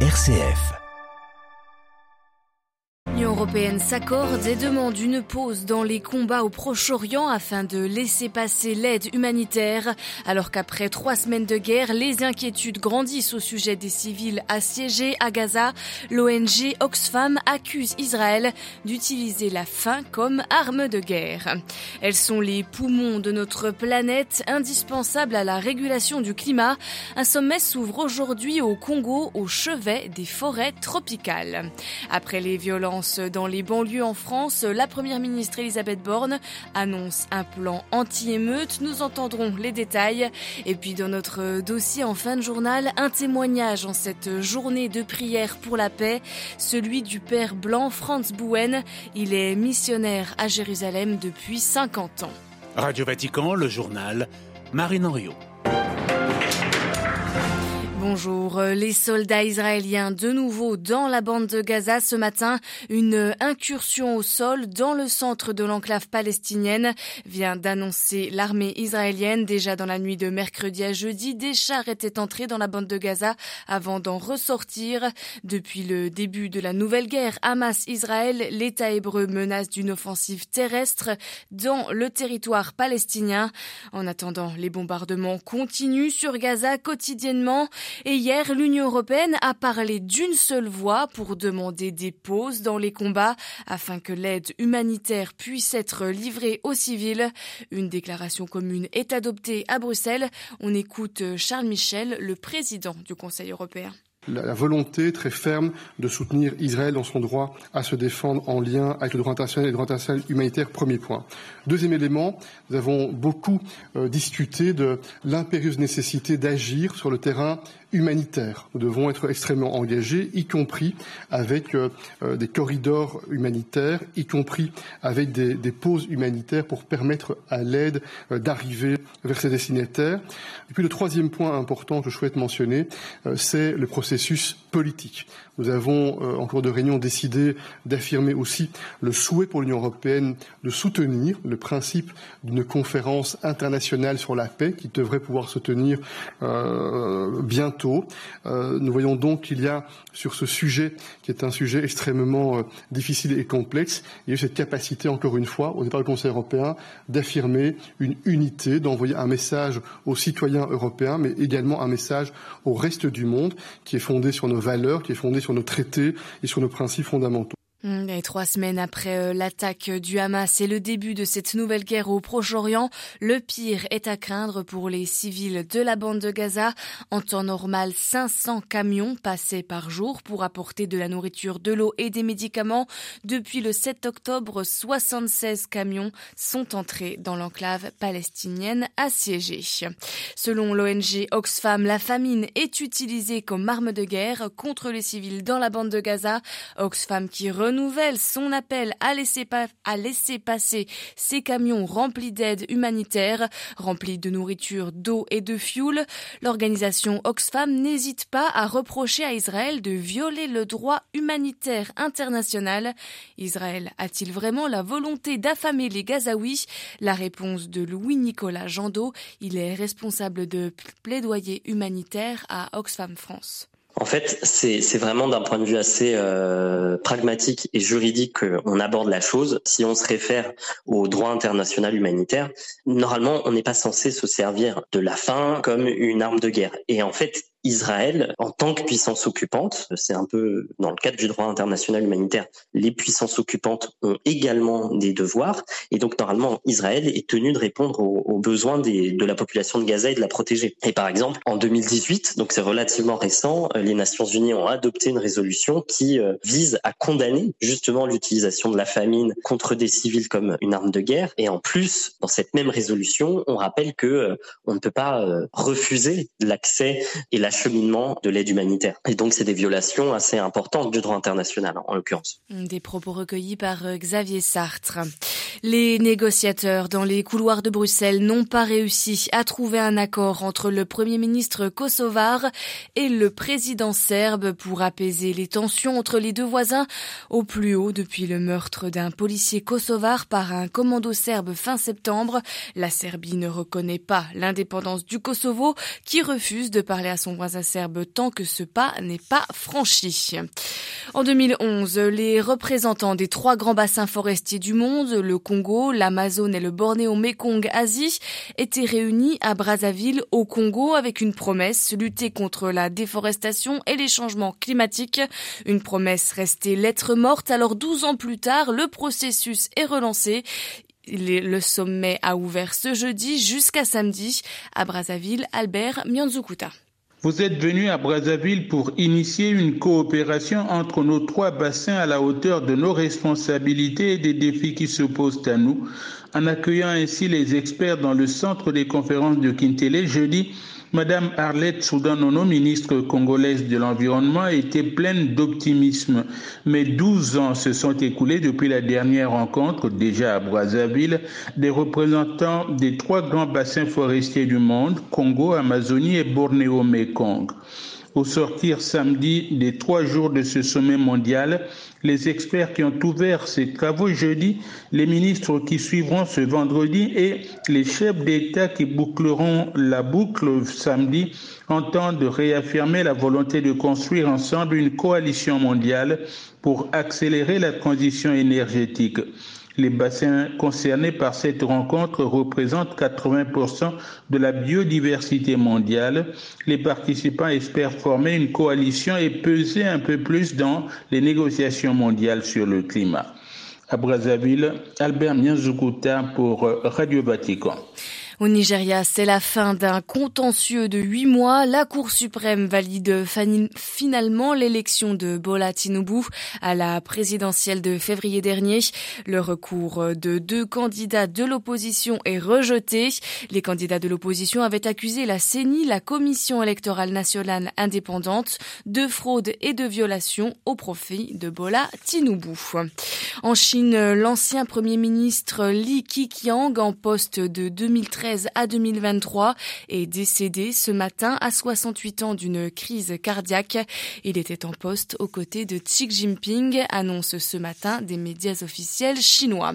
RCF. Européenne s'accorde et demande une pause dans les combats au Proche-Orient afin de laisser passer l'aide humanitaire. Alors qu'après trois semaines de guerre, les inquiétudes grandissent au sujet des civils assiégés à Gaza, l'ONG Oxfam accuse Israël d'utiliser la faim comme arme de guerre. Elles sont les poumons de notre planète, indispensables à la régulation du climat. Un sommet s'ouvre aujourd'hui au Congo, au chevet des forêts tropicales. Après les violences dans les banlieues en France, la première ministre Elisabeth Borne annonce un plan anti-émeute. Nous entendrons les détails. Et puis dans notre dossier en fin de journal, un témoignage en cette journée de prière pour la paix, celui du père blanc Franz Bouen. Il est missionnaire à Jérusalem depuis 50 ans. Radio Vatican, le journal, Marine Henriot. Bonjour. Les soldats israéliens de nouveau dans la bande de Gaza ce matin. Une incursion au sol dans le centre de l'enclave palestinienne vient d'annoncer l'armée israélienne. Déjà dans la nuit de mercredi à jeudi, des chars étaient entrés dans la bande de Gaza avant d'en ressortir. Depuis le début de la nouvelle guerre Hamas-Israël, l'État hébreu menace d'une offensive terrestre dans le territoire palestinien. En attendant, les bombardements continuent sur Gaza quotidiennement. Et hier, l'Union européenne a parlé d'une seule voix pour demander des pauses dans les combats afin que l'aide humanitaire puisse être livrée aux civils. Une déclaration commune est adoptée à Bruxelles. On écoute Charles Michel, le président du Conseil européen la volonté très ferme de soutenir Israël dans son droit à se défendre en lien avec le droit international et le droit international humanitaire, premier point. Deuxième élément, nous avons beaucoup euh, discuté de l'impérieuse nécessité d'agir sur le terrain humanitaire. Nous devons être extrêmement engagés, y compris avec euh, euh, des corridors humanitaires, y compris avec des, pauses humanitaires pour permettre à l'aide d'arriver vers ses destinataires. Et puis le troisième point important que je souhaite mentionner, c'est le processus politique. Nous avons, en cours de réunion, décidé d'affirmer aussi le souhait pour l'Union européenne de soutenir le principe d'une conférence internationale sur la paix qui devrait pouvoir se tenir euh, Euh, nous voyons donc qu'il y a sur ce sujet, qui est un sujet extrêmement euh, difficile et complexe, cette capacité, encore une fois, au départ du Conseil européen, d'affirmer une unité, d'envoyer un message aux citoyens européens, mais également un message au reste du monde, qui est fondé sur nos valeurs, qui est fondé sur nos traités et sur nos principes fondamentaux. Mm, et trois semaines après euh, l'attaque du Hamas et le début de cette nouvelle guerre au Proche-Orient, le pire est à craindre pour les civils de la bande de Gaza. En temps normal, 500 camions passaient par jour pour apporter de la nourriture, de l'eau et des médicaments. Depuis le 7 octobre, 76 camions sont entrés dans l'enclave palestinienne assiégée. Selon l'ONG Oxfam, la famine est utilisée comme arme de guerre contre les civils dans la bande de Gaza. Oxfam qui son appel à laisser, passer ces camions remplis d'aide humanitaire, remplis de nourriture, d'eau et de fioul. L'organisation Oxfam n'hésite pas à reprocher à Israël de violer le droit humanitaire international. Israël a-t-il vraiment la volonté d'affamer les Gazaouis? La réponse de Louis-Nicolas Jandot, il est responsable de plaidoyer humanitaire à Oxfam France. En fait, c'est vraiment d'un point de vue assez euh, pragmatique et juridique qu'on aborde la chose. Si on se réfère au droit international humanitaire, normalement, on n'est pas censé se servir de la faim comme une arme de guerre. Et en fait, Israël, en tant que puissance occupante, c'est un peu dans le cadre du droit international humanitaire, les puissances occupantes ont également des devoirs, et donc normalement Israël est tenu de répondre aux, besoins de la population de Gaza et de la protéger. Et par exemple, en 2018, donc c'est relativement récent, les Nations Unies ont adopté une résolution qui euh, vise à condamner justement l'utilisation de la famine contre des civils comme une arme de guerre. Et en plus, dans cette même résolution, on rappelle que euh, on ne peut pas euh, refuser l'accès et la cheminement de l'aide humanitaire. Et donc, c'est des violations assez importantes du droit international, en l'occurrence. Des propos recueillis par euh, Xavier Sartre. Les négociateurs dans les couloirs de Bruxelles n'ont pas réussi à trouver un accord entre le Premier ministre kosovar et le président serbe pour apaiser les tensions entre les deux voisins au plus haut depuis le meurtre d'un policier kosovar par un commando serbe fin septembre. La Serbie ne reconnaît pas l'indépendance du Kosovo qui refuse de parler à son voisin serbe tant que ce pas n'est pas franchi. En 2011, les représentants des trois grands bassins forestiers du monde, le Congo, l'Amazone et le Bornéo-Mekong Asie, étaient réunis à Brazzaville au Congo avec une promesse, lutter contre la déforestation et les changements climatiques. Une promesse restée lettre morte, alors 12 ans plus tard, le processus est relancé. Le sommet a ouvert ce jeudi jusqu'à samedi à Brazzaville. Albert Mianzukuta. Vous êtes venu à Brazzaville pour initier une coopération entre nos trois bassins à la hauteur de nos responsabilités et des défis qui se posent à nous, en accueillant ainsi les experts dans le centre des conférences de Kintele jeudi Madame Arlette Soudanono, ministre congolaise de l'Environnement, était pleine d'optimisme. Mais 12 ans se sont écoulés depuis la dernière rencontre, déjà à Brazzaville, des représentants des trois grands bassins forestiers du monde, Congo, Amazonie et Bornéo-Mekong. Au sortir samedi des trois jours de ce sommet mondial, les experts qui ont ouvert ces travaux jeudi, les ministres qui suivront ce vendredi et les chefs d'État qui boucleront la boucle samedi entendent réaffirmer la volonté de construire ensemble une coalition mondiale pour accélérer la transition énergétique. Les bassins concernés par cette rencontre représentent 80% de la biodiversité mondiale. Les participants espèrent former une coalition et peser un peu plus dans les négociations mondiales sur le climat. À Brazzaville, Albert Mianzukuta pour Radio Vatican. Au Nigeria, c'est la fin d'un contentieux de huit mois. La Cour suprême valide finalement l'élection de Bola Tinubu à la présidentielle de février dernier. Le recours de deux candidats de l'opposition est rejeté. Les candidats de l'opposition avaient accusé la CENI, la Commission électorale nationale indépendante, de fraude et de violation au profit de Bola Tinubu. En Chine, l'ancien premier ministre Li Keqiang, en poste de 2013 à 2023 est décédé ce matin à 68 ans d'une crise cardiaque. Il était en poste aux côtés de Xi Jinping, annonce ce matin des médias officiels chinois.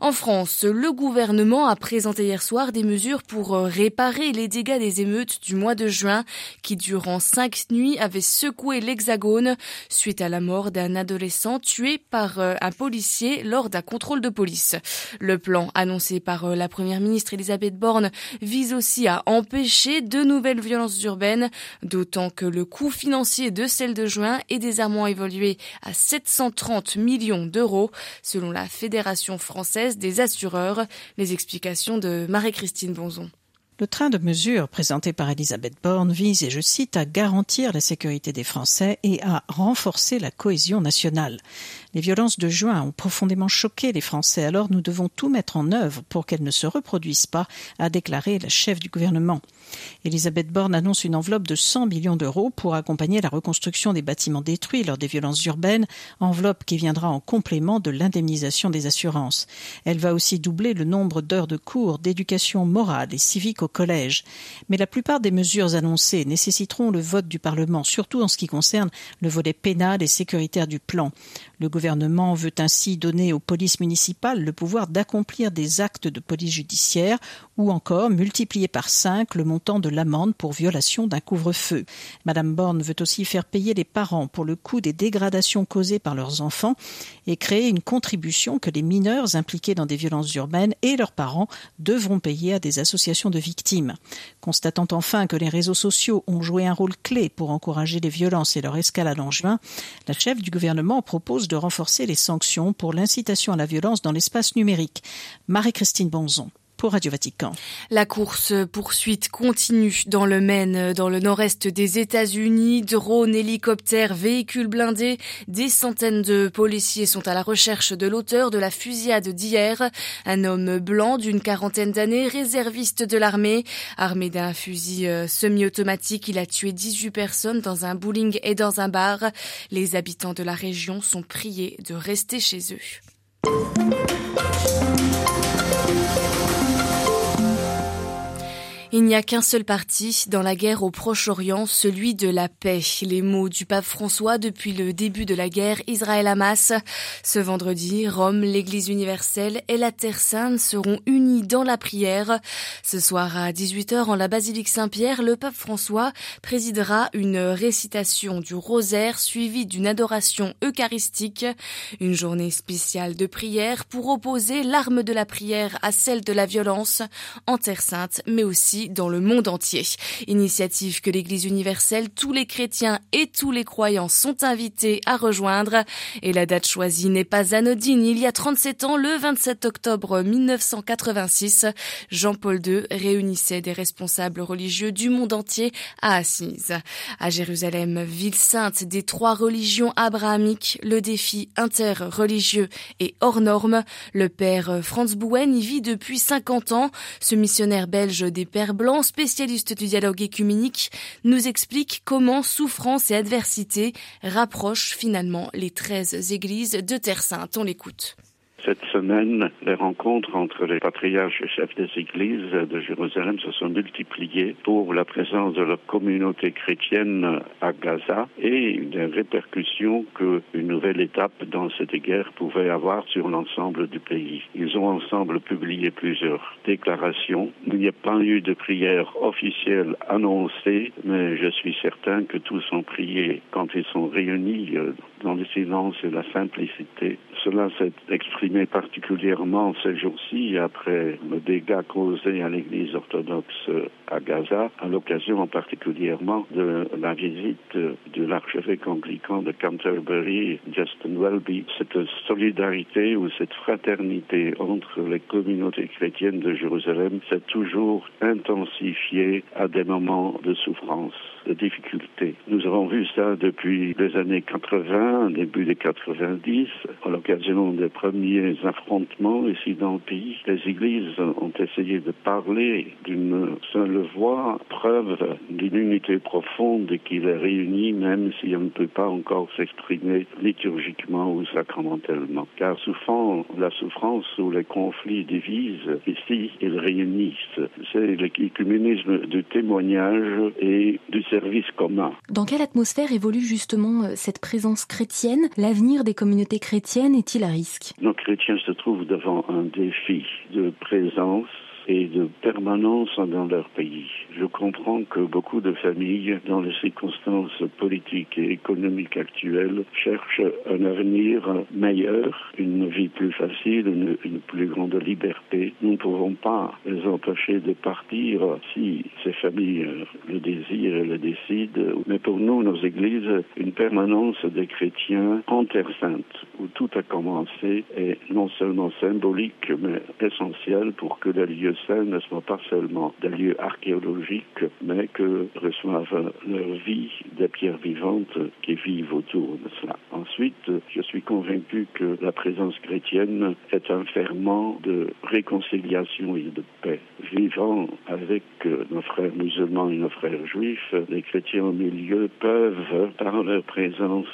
En France, le gouvernement a présenté hier soir des mesures pour réparer les dégâts des émeutes du mois de juin qui, durant cinq nuits, avaient secoué l'Hexagone suite à la mort d'un adolescent tué par euh, un policier lors d'un contrôle de police. Le plan annoncé par euh, la première ministre Elisabeth borne vise aussi à empêcher de nouvelles violences urbaines, d'autant que le coût financier de celle de juin est désormais évolué à 730 millions d'euros, selon la Fédération française des assureurs. Les explications de Marie-Christine Bonzon. Le train de mesures présenté par Elisabeth Borne vise, et je cite, à garantir la sécurité des Français et à renforcer la cohésion nationale. Les violences de juin ont profondément choqué les Français, alors nous devons tout mettre en œuvre pour qu'elles ne se reproduisent pas, a déclaré la chef du gouvernement. Elisabeth Borne annonce une enveloppe de 100 millions d'euros pour accompagner la reconstruction des bâtiments détruits lors des violences urbaines, enveloppe qui viendra en complément de l'indemnisation des assurances. Elle va aussi doubler le nombre d'heures de cours d'éducation morale et civique au collège. Mais la plupart des mesures annoncées nécessiteront le vote du Parlement, surtout en ce qui concerne le volet pénal et sécuritaire du plan. Le gouvernement veut ainsi donner aux polices municipales le pouvoir d'accomplir des actes de police judiciaire ou encore multiplier par cinq le montant de l'amende pour violation d'un couvre-feu. Madame Borne veut aussi faire payer les parents pour le coût des dégradations causées par leurs enfants et créer une contribution que les mineurs impliqués dans des violences urbaines et leurs parents devront payer à des associations de victimes. Constatant enfin que les réseaux sociaux ont joué un rôle clé pour encourager les violences et leur escalade en juin, la chef du gouvernement propose de renforcer les sanctions pour l'incitation à la violence dans l'espace numérique. Marie-Christine Bonzon. La course poursuite continue dans le Maine, dans le nord-est des États-Unis. Drones, hélicoptères, véhicules blindés. Des centaines de policiers sont à la recherche de l'auteur de la fusillade d'hier. Un homme blanc d'une quarantaine d'années, réserviste de l'armée. Armé d'un fusil euh, semi-automatique, il a tué 18 personnes dans un bowling et dans un bar. Les habitants de la région sont priés de rester chez eux. Il n'y a qu'un seul parti dans la guerre au Proche-Orient, celui de la paix. Les mots du pape François depuis le début de la guerre Israël-Hamas. Ce vendredi, Rome, l'Église universelle et la Terre Sainte seront unis dans la prière. Ce soir à 18h en la basilique Saint-Pierre, le pape François présidera une récitation du rosaire suivie d'une adoration eucharistique. Une journée spéciale de prière pour opposer l'arme de la prière à celle de la violence en Terre Sainte, mais aussi dans le monde entier. Initiative que l'Église universelle, tous les chrétiens et tous les croyants sont invités à rejoindre. Et la date choisie n'est pas anodine. Il y a 37 ans, le 27 octobre 1986, Jean-Paul II réunissait des responsables religieux du monde entier à Assise. À Jérusalem, ville sainte des trois religions abrahamiques, le défi interreligieux et hors norme, le père Franz Bouen y vit depuis 50 ans. Ce missionnaire belge des Pères Blanc, spécialiste du dialogue écuménique, nous explique comment souffrance et adversité rapprochent finalement les 13 églises de Terre Sainte. On l'écoute. Cette semaine, les rencontres entre les patriarches et chefs des églises de Jérusalem se sont multipliées pour la présence de la communauté chrétienne à Gaza et des répercussions qu'une nouvelle étape dans cette guerre pouvait avoir sur l'ensemble du pays. Ils ont ensemble publié plusieurs déclarations. Il n'y a pas eu de prière officielle annoncée, mais je suis certain que tous ont prié quand ils sont réunis euh, dans le silence et la simplicité. Cela s'est exprimé particulièrement ces jours-ci après le dégât causé à l'Église orthodoxe à Gaza, à l'occasion particulièrement de la visite de l'archevêque anglican de Canterbury, Justin Welby. Cette solidarité ou cette fraternité entre les communautés chrétiennes de Jérusalem s'est toujours intensifiée à des moments de souffrance, de difficulté. Nous avons vu ça depuis les années 80, début des 90, à l'occasion des premiers affrontements ici dans le pays. Les églises ont essayé de parler d'une seule voix, preuve d'une unité profonde qui les réunit, même si on ne peut pas encore s'exprimer liturgiquement ou sacramentellement. Car souvent, la souffrance ou les conflits divisent, ici, ils réunissent. C'est l'écuménisme du témoignage et du service commun. Dans quelle atmosphère évolue justement euh, cette présence chrétienne? L'avenir des communautés chrétiennes est-il à risque? Nos chrétiens se trouvent devant un défi de présence et de permanence dans leur pays. Je comprends que beaucoup de familles, dans les circonstances politiques et économiques actuelles, cherchent un avenir meilleur, une vie plus facile, une, plus grande liberté. Nous ne pouvons pas les empêcher de partir si ces familles le désirent et le décident. Mais pour nous, nos églises, une permanence des chrétiens en Terre Sainte, où tout a commencé, est non seulement symbolique, mais essentielle pour que les lieux ne soient pas seulement des lieux archéologiques, mais que reçoivent leur vie des pierres vivantes qui vivent autour de cela. Ensuite, je suis convaincu que la présence chrétienne est un ferment de réconciliation et de paix. Vivant avec nos frères musulmans et nos frères juifs, les chrétiens au milieu peuvent, par leur présence,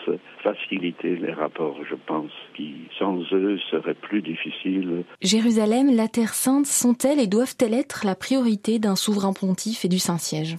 faciliter les rapports, je pense, qui sans eux seraient plus difficiles. Jérusalem, la Terre Sainte sont-elles et doivent-elles être la priorité d'un souverain pontife et du Saint-Siège?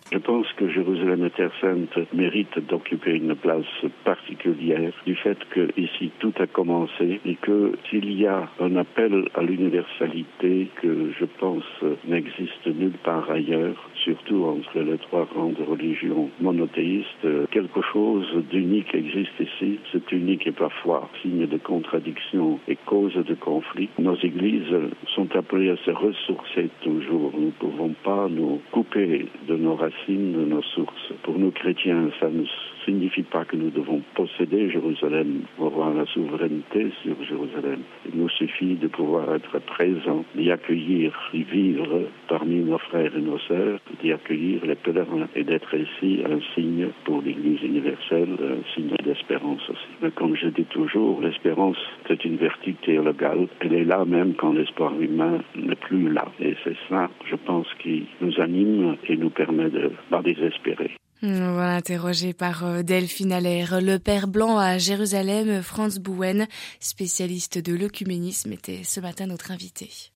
Terre Sainte méritent d'occuper une place particulière du fait que ici tout a commencé et que s'il y a un appel à l'universalité que je pense n'existe nulle part ailleurs, surtout entre les trois grandes religions monothéistes, quelque chose d'unique existe ici. C'est unique et parfois signe de contradiction et cause de conflit. Nos églises sont appelées à se ressourcer toujours. Nous ne pouvons pas nous couper de nos racines, de nos sources. Pour nous chrétiens, ça ne signifie pas que nous devons posséder Jérusalem avoir la souveraineté sur Jérusalem. Il nous suffit de pouvoir être présents, d'y accueillir, d'y vivre parmi nos frères et nos sœurs, d'y accueillir les pèlerins et d'être ici un signe pour l'Église universelle, un signe d'espérance aussi. Mais comme je dis toujours, l'espérance c'est une vertu théologale. Elle est là même quand l'espoir humain n'est plus là. Et c'est ça, je pense, qui nous anime et nous permet de pas désespérer. Interrogé par euh, Delphine Allaire. Le Père Blanc à Jérusalem, Franz Bouen, spécialiste de l'œcuménisme, était ce matin notre invité.